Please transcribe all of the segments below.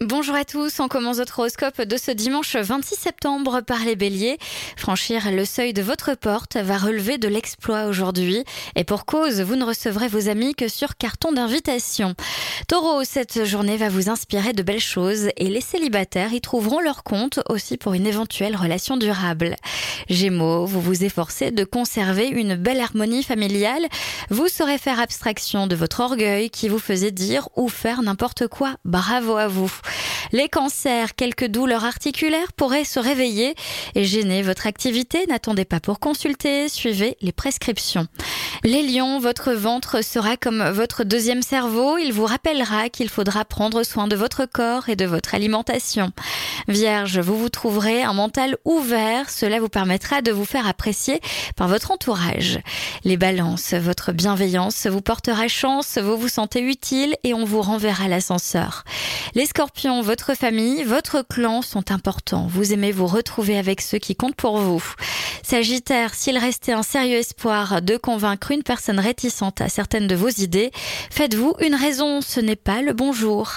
Bonjour à tous, on commence votre horoscope de ce dimanche 26 septembre par les béliers. Franchir le seuil de votre porte va relever de l'exploit aujourd'hui et pour cause, vous ne recevrez vos amis que sur carton d'invitation. Taureau, cette journée va vous inspirer de belles choses et les célibataires y trouveront leur compte aussi pour une éventuelle relation durable. Gémeaux, vous vous efforcez de conserver une belle harmonie familiale, vous saurez faire abstraction de votre orgueil qui vous faisait dire ou faire n'importe quoi. Bravo à vous. Les cancers, quelques douleurs articulaires pourraient se réveiller et gêner votre activité. N'attendez pas pour consulter, suivez les prescriptions. Les lions, votre ventre sera comme votre deuxième cerveau. Il vous rappellera qu'il faudra prendre soin de votre corps et de votre alimentation. Vierge, vous vous trouverez un mental ouvert. Cela vous permettra de vous faire apprécier par votre entourage. Les balances, votre bienveillance vous portera chance. Vous vous sentez utile et on vous renverra l'ascenseur. Les scorpions, votre famille, votre clan sont importants. Vous aimez vous retrouver avec ceux qui comptent pour vous. Sagittaire, s'il restait un sérieux espoir de convaincre une personne réticente à certaines de vos idées, faites-vous une raison, ce n'est pas le bonjour.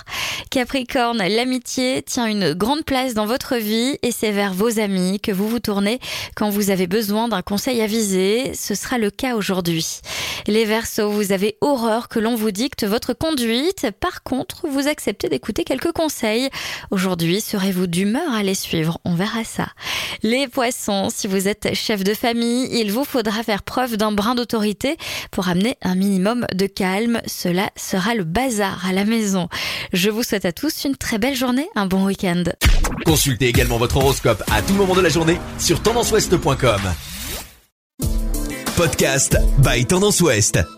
Capricorne, l'amitié tient une grande place dans votre vie et c'est vers vos amis que vous vous tournez quand vous avez besoin d'un conseil avisé. Ce sera le cas aujourd'hui. Les Verseaux, vous avez horreur que l'on vous dicte votre conduite. Par contre, vous acceptez d'écouter quelques conseils. Aujourd'hui, serez-vous d'humeur à les suivre? On verra ça. Les Poissons, si vous êtes chef de famille, il vous faudra faire preuve d'un brin d'autorité pour amener un minimum de calme. Cela sera le bazar à la maison. Je vous souhaite à tous une très belle journée, un bon week-end. Consultez également votre horoscope à tout moment de la journée sur tendanceouest.com. Podcast by Tendance Ouest.